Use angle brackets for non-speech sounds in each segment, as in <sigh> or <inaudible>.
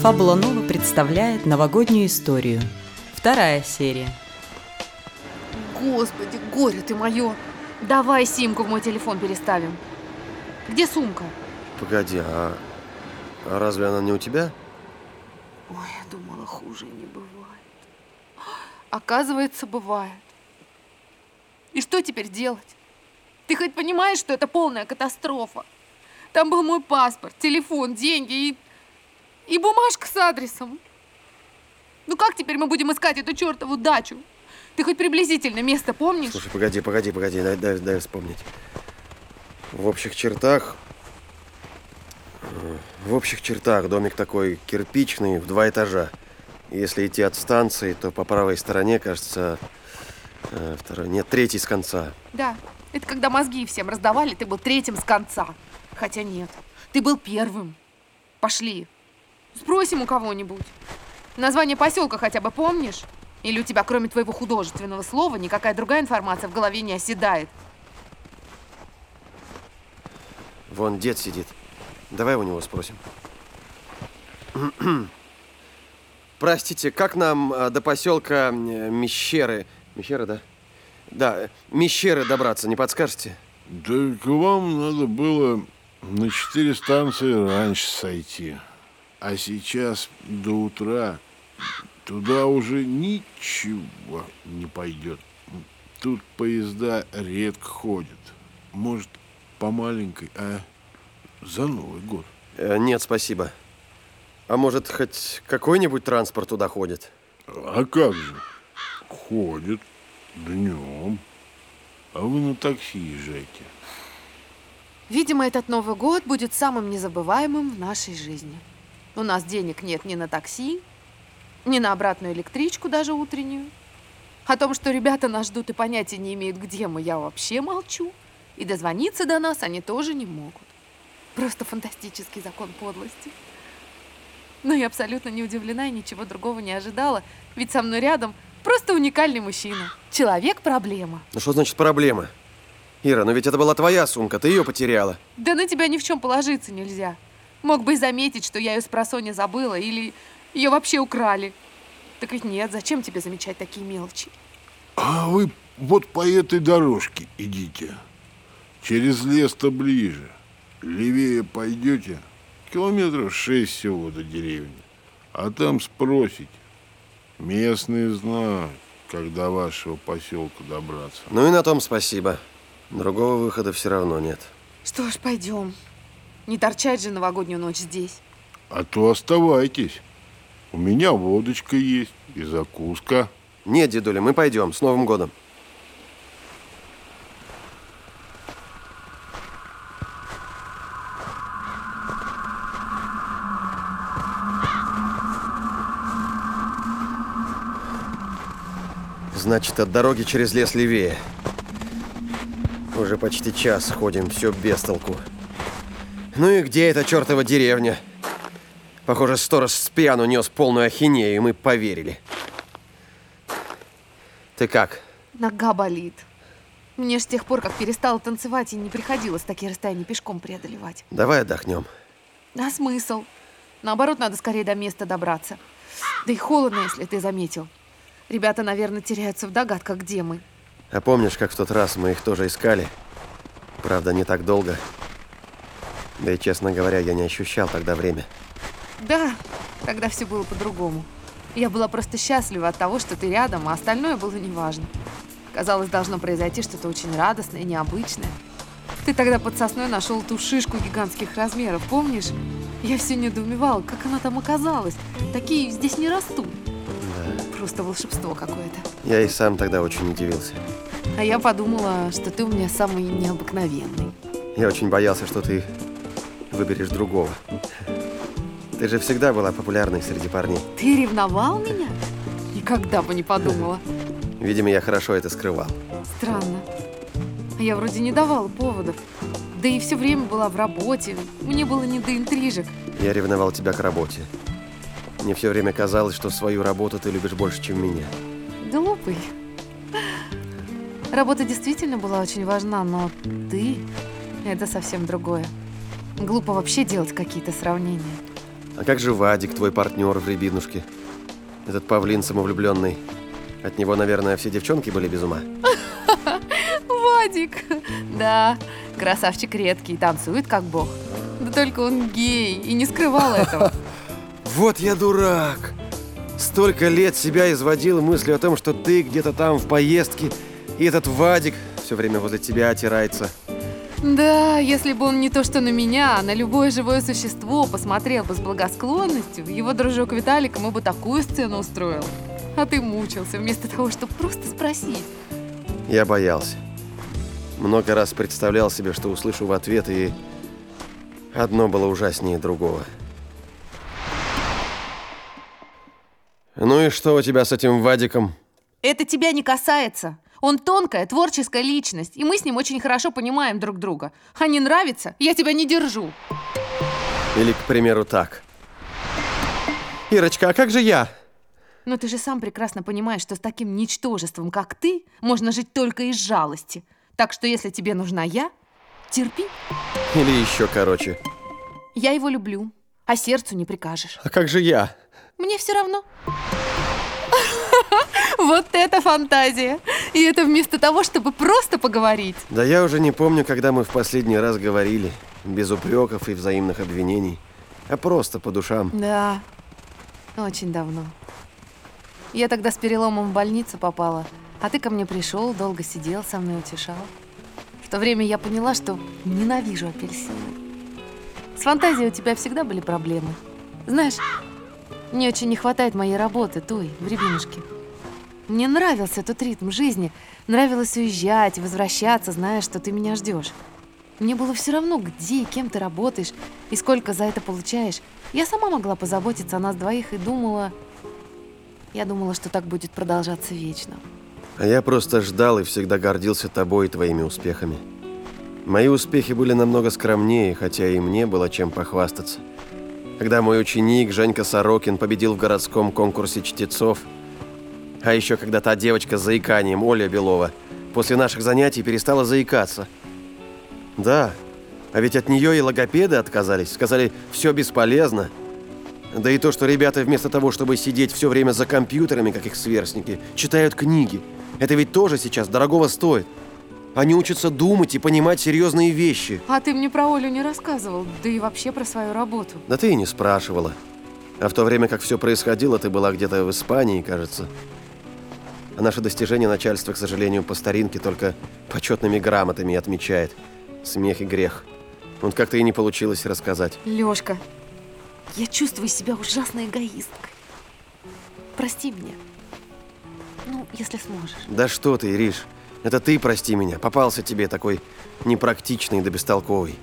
Фабула Нова представляет новогоднюю историю. Вторая серия. Господи, горе ты мое! Давай симку в мой телефон переставим. Где сумка? Погоди, а, а разве она не у тебя? Ой, я думала, хуже не бывает. Оказывается, бывает. И что теперь делать? Ты хоть понимаешь, что это полная катастрофа? Там был мой паспорт, телефон, деньги и... и бумажка с адресом. Ну как теперь мы будем искать эту чертову дачу? Ты хоть приблизительно место помнишь? Слушай, погоди, погоди, погоди, дай, дай, дай вспомнить. В общих чертах... В общих чертах домик такой кирпичный, в два этажа. Если идти от станции, то по правой стороне, кажется, э, второй, нет, третий с конца. Да, это когда мозги всем раздавали, ты был третьим с конца. Хотя нет, ты был первым. Пошли. Спросим у кого-нибудь. Название поселка хотя бы помнишь? Или у тебя, кроме твоего художественного слова, никакая другая информация в голове не оседает? Вон дед сидит. Давай у него спросим. Простите, как нам э, до поселка э, Мещеры... Мещеры, да? Да, э, Мещеры добраться, не подскажете? Да к вам надо было на четыре станции раньше сойти. А сейчас до утра туда уже ничего не пойдет. Тут поезда редко ходят. Может, по маленькой, а за Новый год. Э, нет, спасибо. А может, хоть какой-нибудь транспорт туда ходит? А как же? Ходит днем. А вы на такси езжайте. Видимо, этот Новый год будет самым незабываемым в нашей жизни. У нас денег нет ни на такси, ни на обратную электричку, даже утреннюю. О том, что ребята нас ждут и понятия не имеют, где мы, я вообще молчу. И дозвониться до нас они тоже не могут. Просто фантастический закон подлости. Но я абсолютно не удивлена и ничего другого не ожидала, ведь со мной рядом просто уникальный мужчина. Человек-проблема. Ну что значит проблема? Ира, но ведь это была твоя сумка, ты ее потеряла. Да на тебя ни в чем положиться нельзя. Мог бы и заметить, что я ее с просонья забыла, или ее вообще украли. Так ведь нет, зачем тебе замечать такие мелочи? А вы вот по этой дорожке идите. Через лес-то ближе. Левее пойдете, километров шесть всего до деревни. А там спросите. Местные знают, как до вашего поселка добраться. Ну и на том спасибо. Другого выхода все равно нет. Что ж, пойдем. Не торчать же новогоднюю ночь здесь. А то оставайтесь. У меня водочка есть и закуска. Нет, дедуля, мы пойдем. С Новым годом. Значит, от дороги через лес левее. Уже почти час ходим, все без толку. Ну и где эта чертова деревня? Похоже, сторож с пьяну нес полную ахинею, и мы поверили. Ты как? Нога болит. Мне ж с тех пор, как перестала танцевать, и не приходилось такие расстояния пешком преодолевать. Давай отдохнем. А смысл? Наоборот, надо скорее до места добраться. Да и холодно, если ты заметил. Ребята, наверное, теряются в догадках, где мы. А помнишь, как в тот раз мы их тоже искали? Правда, не так долго. Да и, честно говоря, я не ощущал тогда время. Да, тогда все было по-другому. Я была просто счастлива от того, что ты рядом, а остальное было неважно. Казалось, должно произойти что-то очень радостное, необычное. Ты тогда под сосной нашел ту шишку гигантских размеров, помнишь? Я все недоумевала, как она там оказалась. Такие здесь не растут. Просто волшебство какое-то. Я и сам тогда очень удивился. А я подумала, что ты у меня самый необыкновенный. Я очень боялся, что ты выберешь другого. Ты же всегда была популярной среди парней. Ты ревновал меня? Никогда бы не подумала. Видимо, я хорошо это скрывал. Странно. Я вроде не давала поводов. Да и все время была в работе. Мне было не до интрижек. Я ревновал тебя к работе. Мне все время казалось, что свою работу ты любишь больше, чем меня. Глупый. Работа действительно была очень важна, но ты – это совсем другое. Глупо вообще делать какие-то сравнения. А как же Вадик, твой партнер в Рябинушке? Этот павлин самовлюбленный. От него, наверное, все девчонки были без ума. <laughs> Вадик! Да, красавчик редкий, танцует как бог. Да только он гей и не скрывал этого. <laughs> Вот я дурак! Столько лет себя изводил мыслью о том, что ты где-то там в поездке, и этот Вадик все время возле тебя отирается. Да, если бы он не то что на меня, а на любое живое существо посмотрел бы с благосклонностью, его дружок Виталик ему бы такую сцену устроил. А ты мучился, вместо того, чтобы просто спросить. Я боялся. Много раз представлял себе, что услышу в ответ, и одно было ужаснее другого. Ну и что у тебя с этим Вадиком? Это тебя не касается. Он тонкая, творческая личность, и мы с ним очень хорошо понимаем друг друга. А не нравится, я тебя не держу. Или, к примеру, так. Ирочка, а как же я? Но ты же сам прекрасно понимаешь, что с таким ничтожеством, как ты, можно жить только из жалости. Так что если тебе нужна я, терпи. Или еще короче. Я его люблю, а сердцу не прикажешь. А как же я? Мне все равно. <laughs> Вот это фантазия! И это вместо того, чтобы просто поговорить. Да я уже не помню, когда мы в последний раз говорили. Без упреков и взаимных обвинений. А просто по душам. Да, очень давно. Я тогда с переломом в больницу попала, а ты ко мне пришел, долго сидел, со мной утешал. В то время я поняла, что ненавижу апельсины. С фантазией у тебя всегда были проблемы. Знаешь, мне очень не хватает моей работы, той, в Рябинушке. Мне нравился тот ритм жизни. Нравилось уезжать, возвращаться, зная, что ты меня ждешь. Мне было все равно, где и кем ты работаешь, и сколько за это получаешь. Я сама могла позаботиться о нас двоих и думала... Я думала, что так будет продолжаться вечно. А я просто ждал и всегда гордился тобой и твоими успехами. Мои успехи были намного скромнее, хотя и мне было чем похвастаться. Когда мой ученик Женька Сорокин победил в городском конкурсе чтецов, а еще когда та девочка с заиканием, Оля Белова, после наших занятий перестала заикаться. Да, а ведь от нее и логопеды отказались, сказали, все бесполезно. Да и то, что ребята вместо того, чтобы сидеть все время за компьютерами, как их сверстники, читают книги. Это ведь тоже сейчас дорогого стоит. Они учатся думать и понимать серьезные вещи. А ты мне про Олю не рассказывал, да и вообще про свою работу. Да ты и не спрашивала. А в то время, как все происходило, ты была где-то в Испании, кажется. А наше достижение начальство, к сожалению, по старинке только почетными грамотами отмечает. Смех и грех. Вот как-то и не получилось рассказать. Лёшка, я чувствую себя ужасной эгоисткой. Прости меня. Ну, если сможешь. Да что ты, Ириш. Это ты прости меня. Попался тебе такой непрактичный да бестолковый.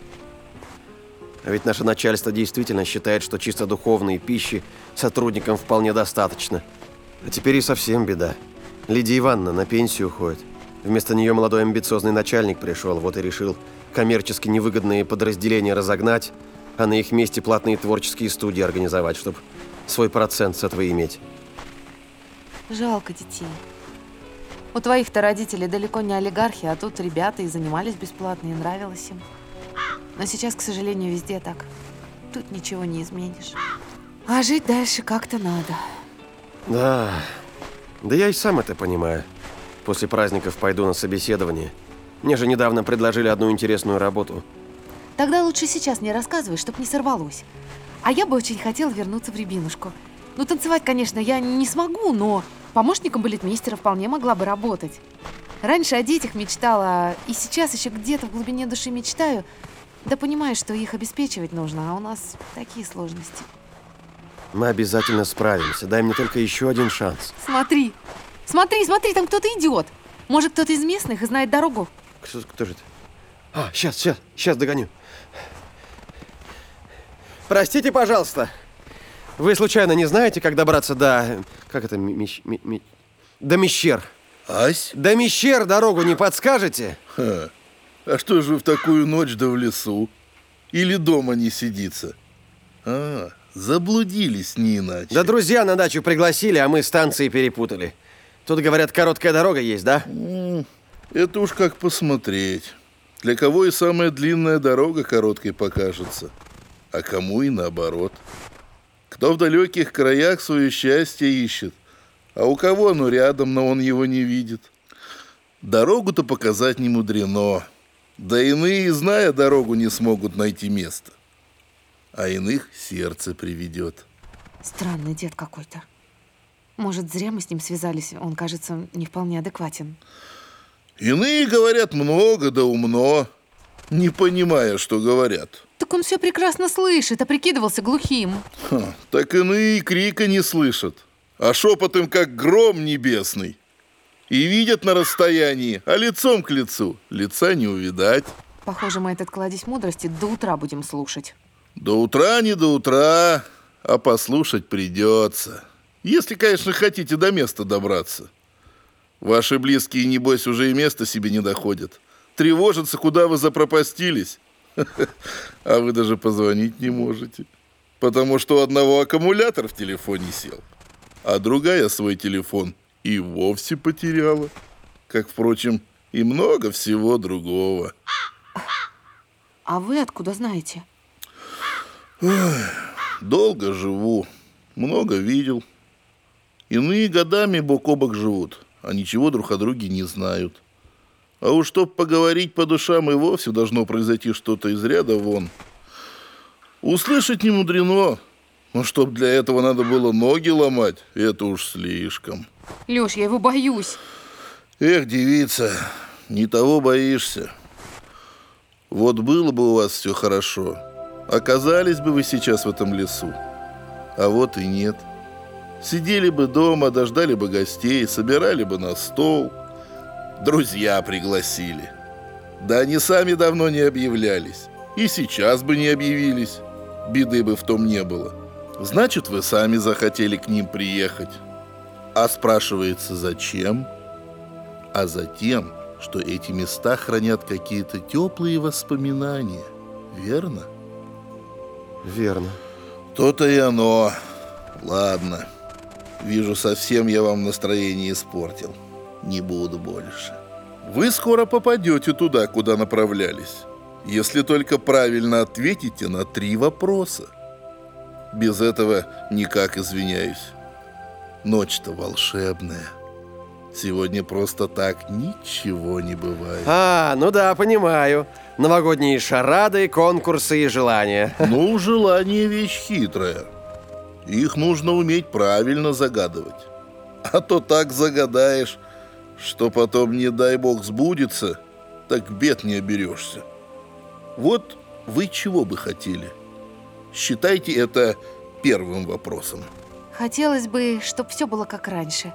А ведь наше начальство действительно считает, что чисто духовной пищи сотрудникам вполне достаточно. А теперь и совсем беда. Лидия Ивановна на пенсию уходит. Вместо нее молодой амбициозный начальник пришел, вот и решил коммерчески невыгодные подразделения разогнать, а на их месте платные творческие студии организовать, чтобы свой процент с этого иметь. Жалко детей. У твоих-то родителей далеко не олигархи, а тут ребята и занимались бесплатно, и нравилось им. Но сейчас, к сожалению, везде так. Тут ничего не изменишь. А жить дальше как-то надо. Да, да я и сам это понимаю. После праздников пойду на собеседование. Мне же недавно предложили одну интересную работу. Тогда лучше сейчас не рассказывай, чтоб не сорвалось. А я бы очень хотела вернуться в Рябинушку. Ну, танцевать, конечно, я не смогу, но помощником балетмейстера вполне могла бы работать. Раньше о детях мечтала, и сейчас еще где-то в глубине души мечтаю, да понимаю, что их обеспечивать нужно, а у нас такие сложности. Мы обязательно справимся. Дай мне только еще один шанс. Смотри, смотри, смотри, там кто-то идет. Может, кто-то из местных и знает дорогу. Кто, кто же это? А, сейчас, сейчас, сейчас догоню. Простите, пожалуйста. Вы случайно не знаете, как добраться до... Как это? Мещ, ми, до Мещер. Ась? До Мещер дорогу не подскажете? Ха. А что же в такую ночь да в лесу? Или дома не сидится? А, заблудились не иначе. Да друзья на дачу пригласили, а мы станции перепутали. Тут, говорят, короткая дорога есть, да? Это уж как посмотреть. Для кого и самая длинная дорога короткой покажется, а кому и наоборот. Кто в далеких краях свое счастье ищет, а у кого оно рядом, но он его не видит. Дорогу-то показать не мудрено. Да иные, зная дорогу, не смогут найти место. А иных сердце приведет. Странный дед какой-то. Может, зря мы с ним связались, он, кажется, не вполне адекватен. Иные говорят много да умно, не понимая, что говорят. Так он все прекрасно слышит, а прикидывался глухим. Ха, так иные крика не слышат, а шепот им как гром небесный. И видят на расстоянии, а лицом к лицу лица не увидать. Похоже, мы этот кладезь мудрости до утра будем слушать. До утра не до утра, а послушать придется. Если, конечно, хотите до места добраться. Ваши близкие, небось, уже и места себе не доходят. Тревожатся, куда вы запропастились. А вы даже позвонить не можете. Потому что у одного аккумулятор в телефоне сел, а другая свой телефон и вовсе потеряла. Как, впрочем, и много всего другого. А вы откуда знаете? Долго живу, много видел. Иные годами бок о бок живут, а ничего друг о друге не знают. А уж чтоб поговорить по душам и вовсе должно произойти что-то из ряда вон. Услышать не мудрено, но чтоб для этого надо было ноги ломать, это уж слишком. Лёш, я его боюсь. Эх, девица, не того боишься. Вот было бы у вас все хорошо, оказались бы вы сейчас в этом лесу. А вот и нет. Сидели бы дома, дождали бы гостей, собирали бы на стол. Друзья пригласили. Да они сами давно не объявлялись. И сейчас бы не объявились. Беды бы в том не было. Значит, вы сами захотели к ним приехать. А спрашивается, зачем? А затем, что эти места хранят какие-то теплые воспоминания. Верно? Верно. То-то и оно. Ладно. Вижу, совсем я вам настроение испортил. Не буду больше. Вы скоро попадете туда, куда направлялись. Если только правильно ответите на три вопроса. Без этого никак извиняюсь. Ночь-то волшебная. Сегодня просто так ничего не бывает. А, ну да, понимаю. Новогодние шарады, конкурсы и желания. <laughs> Ну, желание вещь хитрая. Их нужно уметь правильно загадывать. А то так загадаешь, что потом, не дай бог, сбудется, так бед не оберешься. Вот вы чего бы хотели? Считайте это первым вопросом. Хотелось бы, чтобы все было как раньше.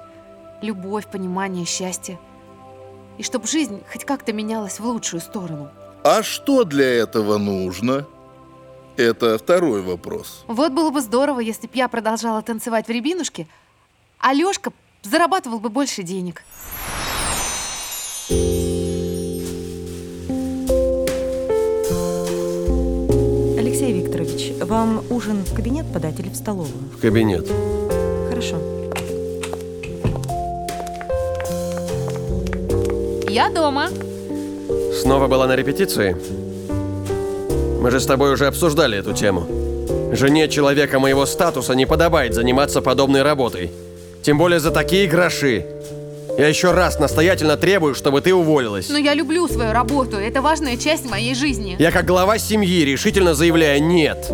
Любовь, понимание, счастье. И чтобы жизнь хоть как-то менялась в лучшую сторону. А что для этого нужно? Это второй вопрос. Вот было бы здорово, если б я продолжала танцевать в рябинушке, а Лёшка зарабатывал бы больше денег. Вам ужин в кабинет подать или в столовую? В кабинет. Хорошо. Я дома. Снова была на репетиции? Мы же с тобой уже обсуждали эту тему. Жене человека моего статуса не подобает заниматься подобной работой. Тем более за такие гроши. Я еще раз настоятельно требую, чтобы ты уволилась. Но я люблю свою работу, это важная часть моей жизни. Я как глава семьи решительно заявляю «нет».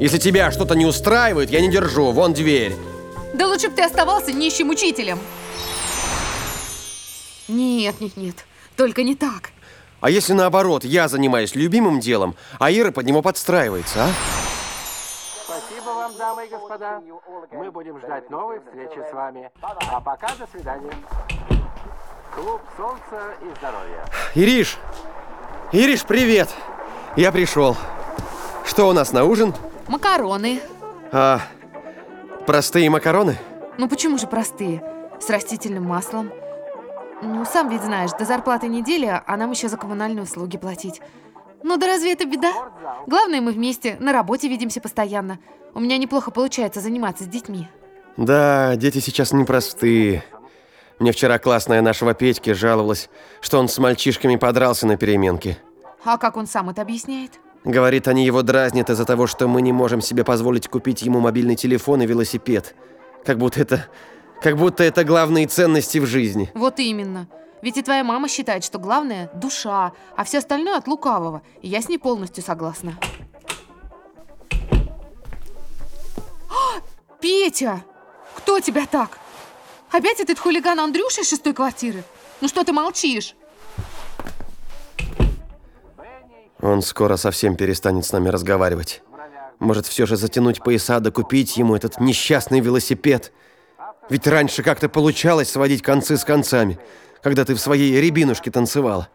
Если тебя что-то не устраивает, я не держу. Вон дверь. Да лучше бы ты оставался нищим учителем. Нет, нет, нет, только не так. А если наоборот, я занимаюсь любимым делом, а Ира под него подстраивается, а? Спасибо вам, дамы и господа. Мы будем ждать новой встречи с вами. А пока до свидания. Клуб солнца и здоровья. Ириш! Ириш, привет! Я пришел. Что у нас на ужин? Макароны. А, простые макароны? Ну почему же простые? С растительным маслом. Ну, сам ведь знаешь, до зарплаты недели, а нам еще за коммунальные услуги платить. Ну да разве это беда? Главное, мы вместе, на работе видимся постоянно. У меня неплохо получается заниматься с детьми. Да, дети сейчас непростые. Мне вчера классная нашего Петьки жаловалась, что он с мальчишками подрался на переменке. А как он сам это объясняет? Говорит, они его дразнят из-за того, что мы не можем себе позволить купить ему мобильный телефон и велосипед. Как будто это... Как будто это главные ценности в жизни. Вот именно. Ведь и твоя мама считает, что главное – душа, а все остальное от лукавого. И я с ней полностью согласна. А, Петя! Кто тебя так? Опять этот хулиган Андрюша из шестой квартиры? Ну что ты молчишь? Он скоро совсем перестанет с нами разговаривать. Может, все же затянуть пояса да купить ему этот несчастный велосипед? Ведь раньше как-то получалось сводить концы с концами, когда ты в своей рябинушке танцевала.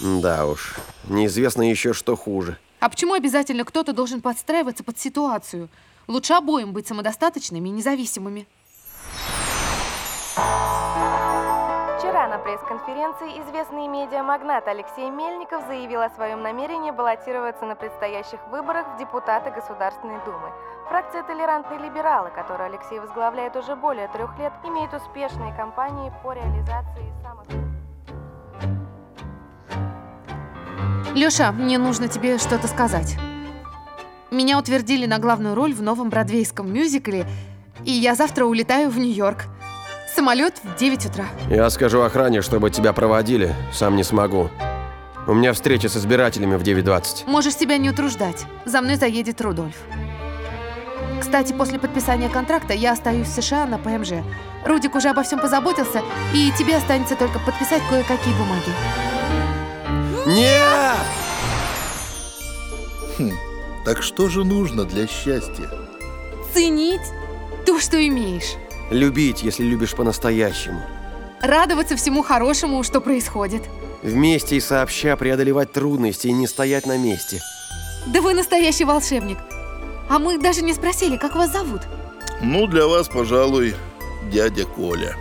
Да уж, неизвестно еще, что хуже. А почему обязательно кто-то должен подстраиваться под ситуацию? Лучше обоим быть самодостаточными и независимыми. Вчера на пресс-конференции известный медиамагнат Алексей Мельников заявил о своем намерении баллотироваться на предстоящих выборах в депутаты Государственной Думы. Фракция «Толерантные либералы», которую Алексей возглавляет уже более трех лет, имеет успешные кампании по реализации самых... Лёша, мне нужно тебе что-то сказать. Меня утвердили на главную роль в новом бродвейском мюзикле, и я завтра улетаю в Нью-Йорк. Самолет в 9 утра. Я скажу охране, чтобы тебя проводили, сам не смогу. У меня встреча с избирателями в 9.20. Можешь себя не утруждать. За мной заедет Рудольф. Кстати, после подписания контракта я остаюсь в США на ПМЖ. Рудик уже обо всем позаботился, и тебе останется только подписать кое-какие бумаги. Нет! Хм, так что же нужно для счастья? Ценить то, что имеешь. Любить, если любишь по-настоящему. Радоваться всему хорошему, что происходит. Вместе и сообща преодолевать трудности и не стоять на месте. Да вы настоящий волшебник. А мы даже не спросили, как вас зовут. Ну, для вас, пожалуй, дядя Коля.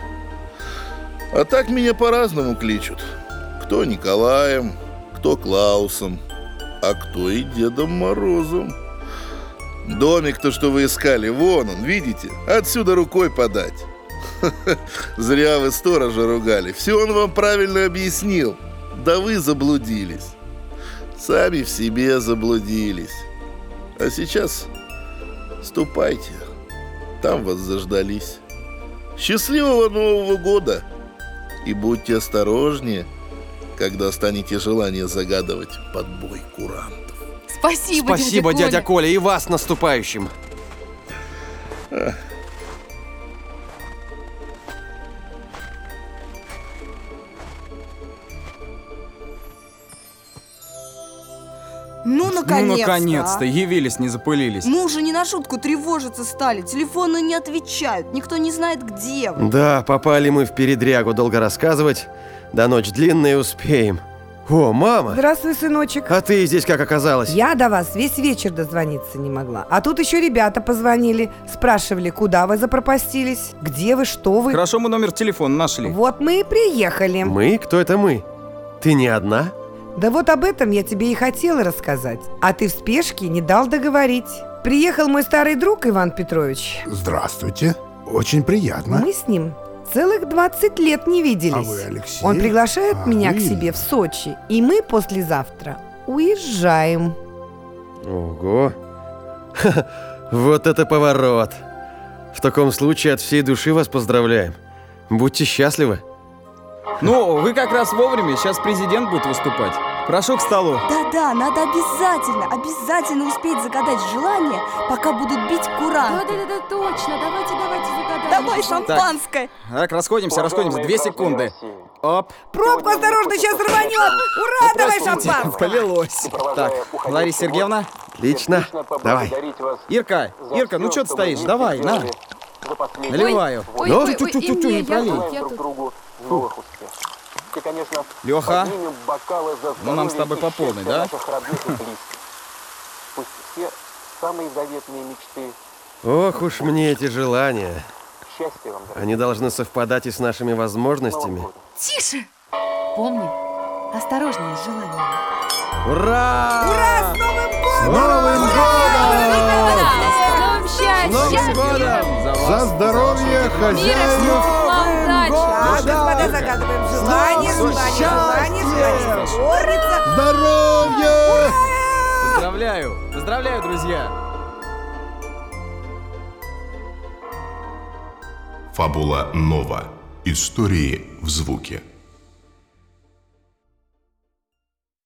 А так меня по-разному кличут. Кто Николаем, кто Клаусом, а кто и Дедом Морозом. Домик-то, что вы искали, вон он, видите? Отсюда рукой подать. <laughs> Зря вы сторожа ругали. Все он вам правильно объяснил. Да вы заблудились. Сами в себе заблудились. А сейчас ступайте. Там вас заждались. Счастливого Нового года! И будьте осторожнее, когда станете желание загадывать под бой курантов. Спасибо, Спасибо, дядя, дядя Коля. Коля, и вас с наступающим. Ну, наконец-то! Ну, наконец-то, а. явились, не запылились. Мы уже не на шутку тревожиться стали. Телефоны не отвечают. Никто не знает, где вы. Да, попали мы в передрягу, долго рассказывать. До ночь длинная успеем. О, мама! Здравствуй, сыночек. А ты здесь как оказалась? Я до вас весь вечер дозвониться не могла. А тут еще ребята позвонили, спрашивали, куда вы запропастились, где вы, что вы. Хорошо, мы номер телефона нашли. Вот мы и приехали. Мы? Кто это мы? Ты не одна? Да вот об этом я тебе и хотела рассказать. А ты в спешке не дал договорить. Приехал мой старый друг Иван Петрович. Здравствуйте. Очень приятно. Мы с ним целых 20 лет не виделись. А вы, Алексей? Он приглашает А, меня к вы? себе в Сочи, и мы послезавтра уезжаем. Ого! Вот это поворот! В таком случае от всей души вас поздравляем. Будьте счастливы. Ну, вы как раз вовремя, сейчас президент будет выступать. Прошу к столу. Да-да, надо обязательно, обязательно успеть загадать желание, пока будут бить куран. Да-да-да, точно, давайте, давайте загадаем. Давай шампанское. Так, расходимся, расходимся. Две секунды. Оп. Пробку осторожно, сейчас рванет! Ура, давай Здравствуйте. шампанское! <laughs> Полилось. Так, Лариса Сергеевна. Отлично. Давай. Ирка, Ирка, ну что ты стоишь? Давай, на. Наливаю. Ой, Ну? ой, ой, Тю-тю-тю-тю, и не я пролей. тут, я друг тут. другу новых успехов. И, конечно, Леха, поднимем бокалы за Ну, нам с тобой по полной, да? наших родных и близких. Пусть все самые заветные мечты Ох уж мне эти желания. счастья вам, дорогие. Они должны совпадать и с нашими возможностями. Тише! Помни, осторожнее с желаниями. Ура! Ура, с Новым годом! Новым годом! Новым счастьем! Годом! За здоровье хозяев! удачи! Господа, загадываем желание, желание, желание, желание сборится. Здоровья! Поздравляю! Поздравляю, друзья! Фабула Нова. Истории в звуке.